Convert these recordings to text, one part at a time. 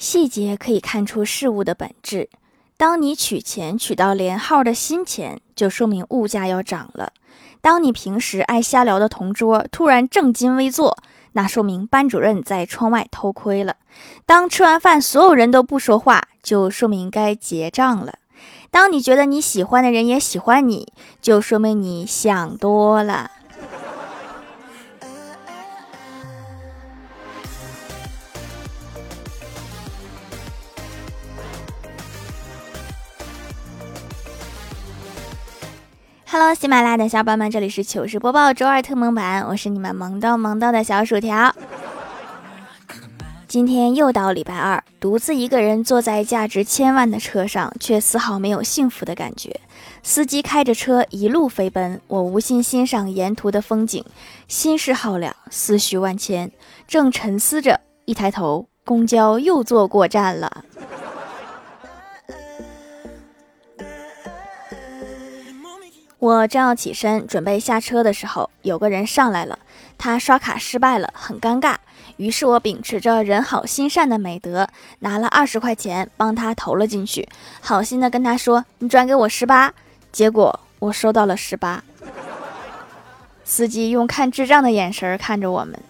细节可以看出事物的本质。当你取钱取到连号的新钱，就说明物价要涨了；当你平时爱瞎聊的同桌突然正襟危坐，那说明班主任在窗外偷窥了；当吃完饭所有人都不说话，就说明该结账了；当你觉得你喜欢的人也喜欢你，就说明你想多了。Hello，喜马拉雅的小伙伴们，这里是糗事播报周二特蒙版，我是你们萌逗萌逗的小薯条。今天又到礼拜二，独自一个人坐在价值千万的车上，却丝毫没有幸福的感觉。司机开着车一路飞奔，我无心欣赏沿途的风景，心事浩了，思绪万千。正沉思着，一抬头，公交又坐过站了。我正要起身准备下车的时候，有个人上来了，他刷卡失败了，很尴尬。于是我秉持着人好心善的美德，拿了二十块钱帮他投了进去，好心的跟他说：“你转给我十八。”结果我收到了十八。司机用看智障的眼神看着我们。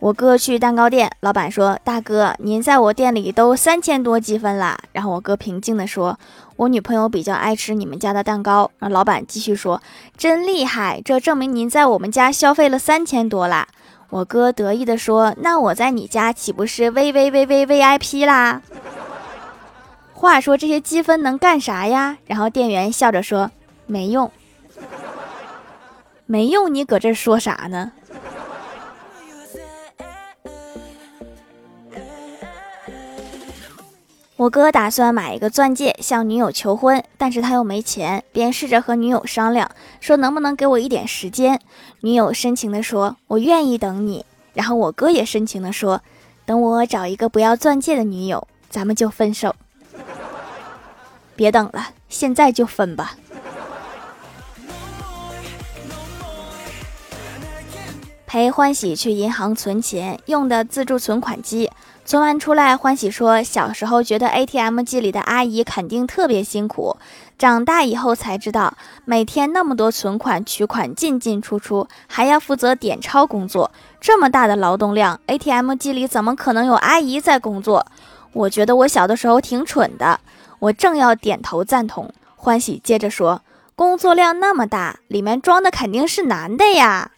我哥去蛋糕店，老板说：“大哥，您在我店里都三千多积分啦。”然后我哥平静地说：“我女朋友比较爱吃你们家的蛋糕。”然后老板继续说：“真厉害，这证明您在我们家消费了三千多啦。”我哥得意地说：“那我在你家岂不是 V V V V V I P 啦？”话说这些积分能干啥呀？然后店员笑着说：“没用，没用，你搁这说啥呢？”我哥打算买一个钻戒向女友求婚，但是他又没钱，便试着和女友商量，说能不能给我一点时间。女友深情地说：“我愿意等你。”然后我哥也深情地说：“等我找一个不要钻戒的女友，咱们就分手。”别等了，现在就分吧。陪欢喜去银行存钱，用的自助存款机。存完出来，欢喜说：“小时候觉得 ATM 机里的阿姨肯定特别辛苦，长大以后才知道，每天那么多存款、取款进进出出，还要负责点钞工作，这么大的劳动量，ATM 机里怎么可能有阿姨在工作？我觉得我小的时候挺蠢的。”我正要点头赞同，欢喜接着说：“工作量那么大，里面装的肯定是男的呀。”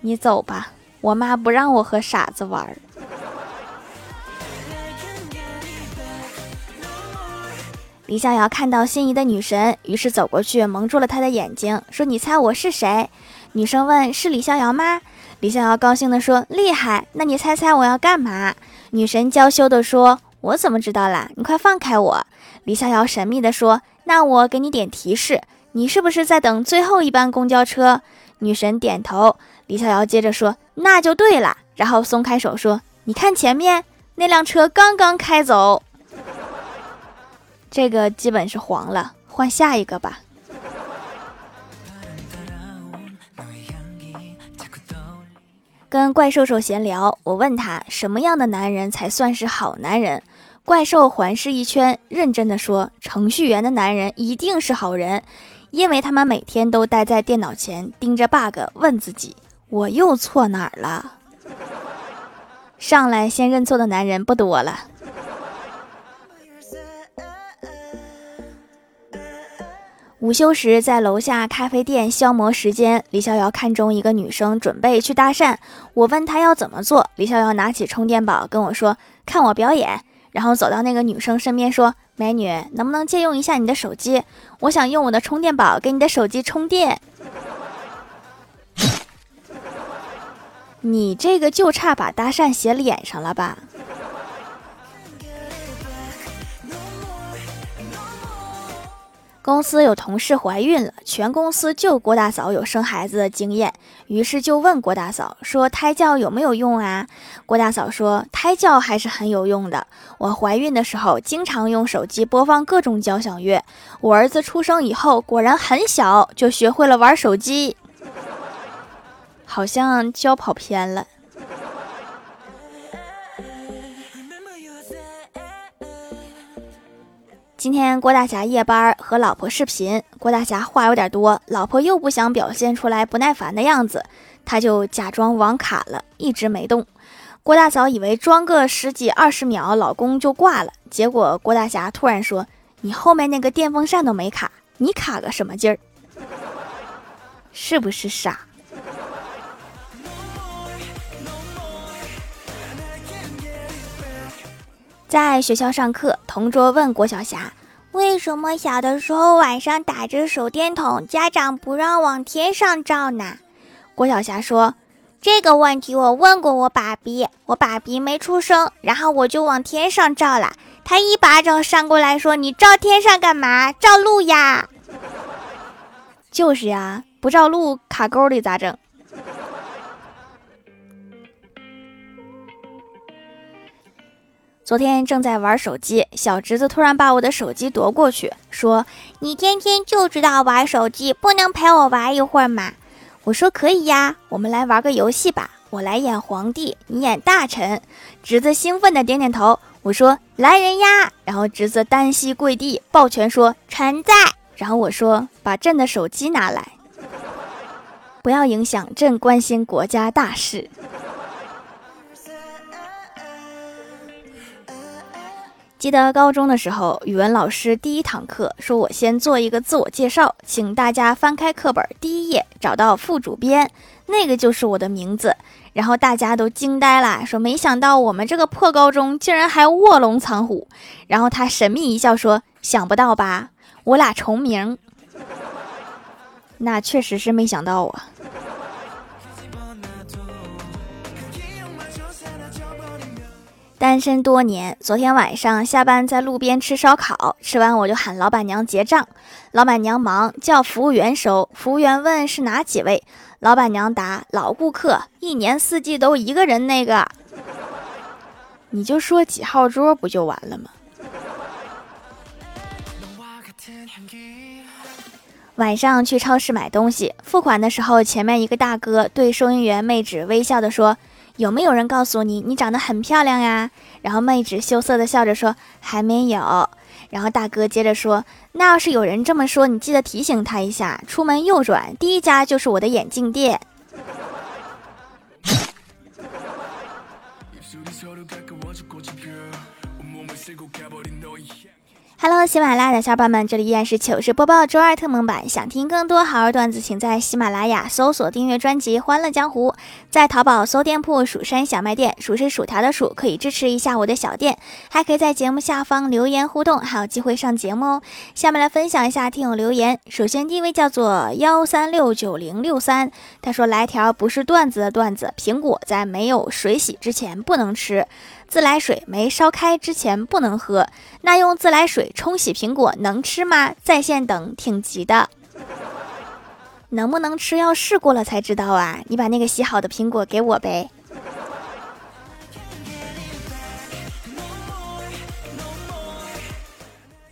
你走吧，我妈不让我和傻子玩儿。李逍遥看到心仪的女神，于是走过去蒙住了她的眼睛，说：“你猜我是谁？”女生问：“是李逍遥吗？”李逍遥高兴地说：“厉害！那你猜猜我要干嘛？”女神娇羞地说：“我怎么知道啦？你快放开我！”李逍遥神秘地说：“那我给你点提示，你是不是在等最后一班公交车？”女神点头。李逍遥接着说：“那就对了。”然后松开手说：“你看前面那辆车刚刚开走，这个基本是黄了，换下一个吧。”跟怪兽兽闲聊，我问他什么样的男人才算是好男人？怪兽环视一圈，认真的说：“程序员的男人一定是好人，因为他们每天都待在电脑前盯着 bug，问自己。”我又错哪儿了？上来先认错的男人不多了。午休时在楼下咖啡店消磨时间，李逍遥看中一个女生，准备去搭讪。我问他要怎么做，李逍遥拿起充电宝跟我说：“看我表演。”然后走到那个女生身边说：“美女，能不能借用一下你的手机？我想用我的充电宝给你的手机充电。”你这个就差把搭讪写脸上了吧？公司有同事怀孕了，全公司就郭大嫂有生孩子的经验，于是就问郭大嫂说：“胎教有没有用啊？”郭大嫂说：“胎教还是很有用的。我怀孕的时候经常用手机播放各种交响乐，我儿子出生以后果然很小就学会了玩手机。”好像就要跑偏了。今天郭大侠夜班和老婆视频，郭大侠话有点多，老婆又不想表现出来不耐烦的样子，他就假装网卡了，一直没动。郭大嫂以为装个十几二十秒，老公就挂了，结果郭大侠突然说：“你后面那个电风扇都没卡，你卡个什么劲儿？是不是傻？”在学校上课，同桌问郭晓霞：“为什么小的时候晚上打着手电筒，家长不让往天上照呢？”郭晓霞说：“这个问题我问过我爸比，我爸比没出生，然后我就往天上照了，他一巴掌扇过来说：‘你照天上干嘛？照路呀！’就是呀，不照路卡沟里咋整？”昨天正在玩手机，小侄子突然把我的手机夺过去，说：“你天天就知道玩手机，不能陪我玩一会儿吗？”我说：“可以呀，我们来玩个游戏吧，我来演皇帝，你演大臣。”侄子兴奋的点点头。我说：“来人呀！”然后侄子单膝跪地，抱拳说：“臣在。”然后我说：“把朕的手机拿来，不要影响朕关心国家大事。”记得高中的时候，语文老师第一堂课说：“我先做一个自我介绍，请大家翻开课本第一页，找到副主编，那个就是我的名字。”然后大家都惊呆了，说：“没想到我们这个破高中竟然还卧龙藏虎。”然后他神秘一笑说：“想不到吧？我俩重名。”那确实是没想到啊。单身多年，昨天晚上下班在路边吃烧烤，吃完我就喊老板娘结账，老板娘忙叫服务员收，服务员问是哪几位，老板娘答老顾客，一年四季都一个人那个，你就说几号桌不就完了吗？晚上去超市买东西，付款的时候，前面一个大哥对收银员妹纸微笑的说。有没有人告诉你，你长得很漂亮呀？然后妹纸羞涩的笑着说：“还没有。”然后大哥接着说：“那要是有人这么说，你记得提醒他一下，出门右转，第一家就是我的眼镜店。” Hello，喜马拉雅的小伙伴们，这里依然是糗事播报周二特蒙版。想听更多好玩段子，请在喜马拉雅搜索订阅专辑《欢乐江湖》。在淘宝搜店铺“蜀山小卖店”，数是薯条的数，可以支持一下我的小店。还可以在节目下方留言互动，还有机会上节目哦。下面来分享一下听友留言。首先第一位叫做幺三六九零六三，他说来条不是段子的段子：苹果在没有水洗之前不能吃。自来水没烧开之前不能喝，那用自来水冲洗苹果能吃吗？在线等，挺急的。能不能吃要试过了才知道啊！你把那个洗好的苹果给我呗。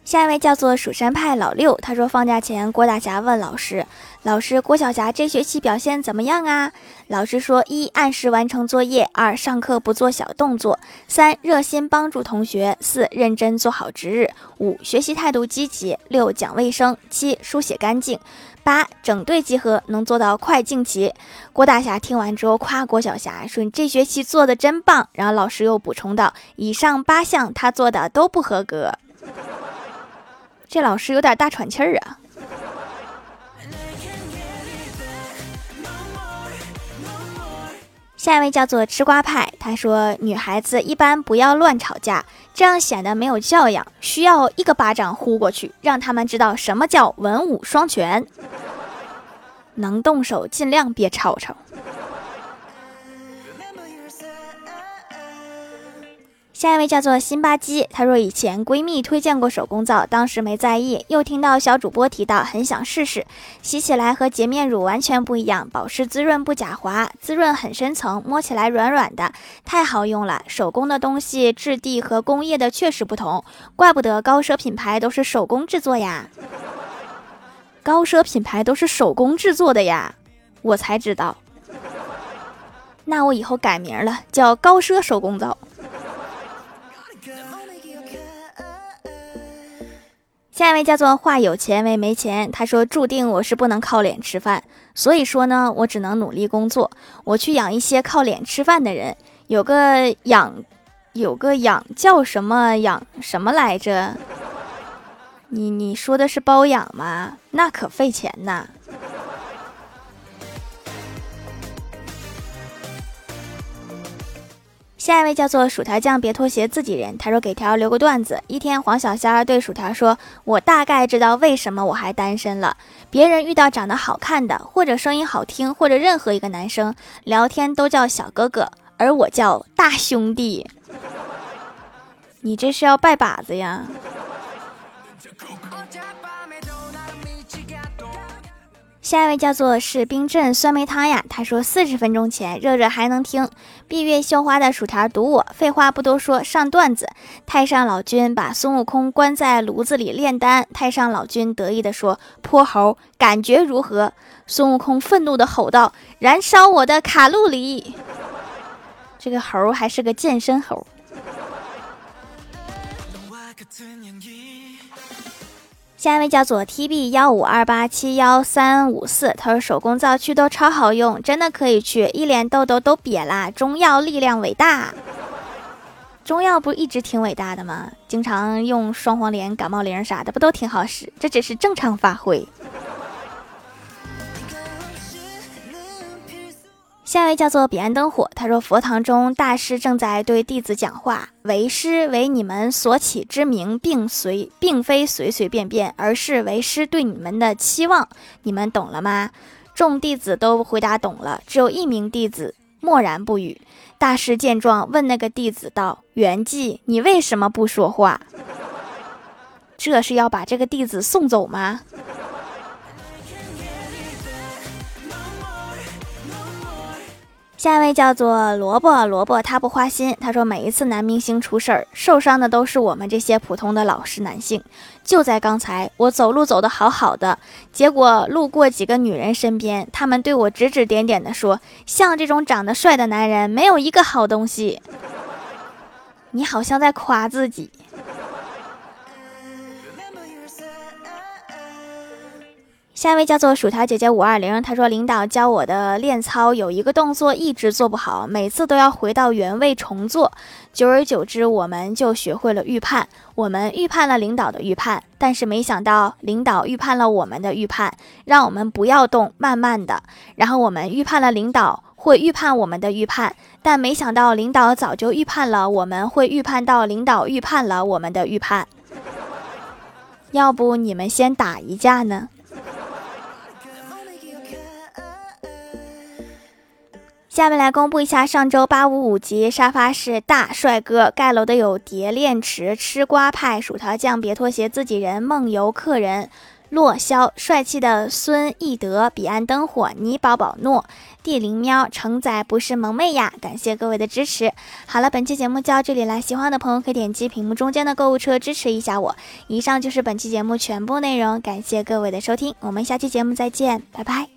下一位叫做蜀山派老六，他说放假前郭大侠问老师：“老师，郭晓霞这学期表现怎么样啊？”老师说：一、按时完成作业；二、上课不做小动作；三、热心帮助同学；四、认真做好值日；五、学习态度积极；六、讲卫生；七、书写干净；八、整队集合，能做到快进齐。郭大侠听完之后夸郭晓霞说：“你这学期做的真棒。”然后老师又补充道：“以上八项他做的都不合格。”这老师有点大喘气儿啊！下一位叫做吃瓜派，他说：“女孩子一般不要乱吵架，这样显得没有教养，需要一个巴掌呼过去，让他们知道什么叫文武双全。能动手尽量别吵吵。”下一位叫做辛巴基，她说以前闺蜜推荐过手工皂，当时没在意，又听到小主播提到，很想试试。洗起来和洁面乳完全不一样，保湿滋润不假滑，滋润很深层，摸起来软软的，太好用了。手工的东西质地和工业的确实不同，怪不得高奢品牌都是手工制作呀。高奢品牌都是手工制作的呀，我才知道。那我以后改名了，叫高奢手工皂。下一位叫做话有钱为没钱，他说注定我是不能靠脸吃饭，所以说呢，我只能努力工作，我去养一些靠脸吃饭的人。有个养，有个养叫什么养什么来着？你你说的是包养吗？那可费钱呐。下一位叫做薯条酱，别拖鞋，自己人。他说：“给条留个段子。一天，黄小仙儿对薯条说：‘我大概知道为什么我还单身了。别人遇到长得好看的，或者声音好听，或者任何一个男生聊天都叫小哥哥，而我叫大兄弟。你这是要拜把子呀？’”下一位叫做是冰镇酸梅汤呀，他说四十分钟前热热还能听，闭月羞花的薯条堵我。废话不多说，上段子。太上老君把孙悟空关在炉子里炼丹，太上老君得意地说：“泼猴，感觉如何？”孙悟空愤怒地吼道：“燃烧我的卡路里！” 这个猴还是个健身猴。下一位叫做 T B 幺五二八七幺三五四，他说手工皂去痘超好用，真的可以去，一脸痘痘都瘪啦。中药力量伟大，中药不一直挺伟大的吗？经常用双黄连、感冒灵啥的，不都挺好使？这只是正常发挥。下一位叫做彼岸灯火，他说佛堂中大师正在对弟子讲话，为师为你们所起之名，并随并非随随便便，而是为师对你们的期望，你们懂了吗？众弟子都回答懂了，只有一名弟子默然不语。大师见状，问那个弟子道：“圆寂，你为什么不说话？”这是要把这个弟子送走吗？下一位叫做萝卜萝卜，他不花心。他说，每一次男明星出事儿，受伤的都是我们这些普通的老实男性。就在刚才，我走路走得好好的，结果路过几个女人身边，他们对我指指点点的说：“像这种长得帅的男人，没有一个好东西。”你好像在夸自己。下一位叫做薯条姐姐五二零，她说领导教我的练操有一个动作一直做不好，每次都要回到原位重做，久而久之我们就学会了预判。我们预判了领导的预判，但是没想到领导预判了我们的预判，让我们不要动，慢慢的。然后我们预判了领导会预判我们的预判，但没想到领导早就预判了我们会预判到领导预判了我们的预判。要不你们先打一架呢？下面来公布一下上周八五五级沙发是大帅哥盖楼的有蝶恋池、吃瓜派、薯条酱、别拖鞋、自己人、梦游客人、洛霄、帅气的孙艺德、彼岸灯火、你宝宝诺、地灵喵、承载不是萌妹呀！感谢各位的支持。好了，本期节目就到这里了，喜欢的朋友可以点击屏幕中间的购物车支持一下我。以上就是本期节目全部内容，感谢各位的收听，我们下期节目再见，拜拜。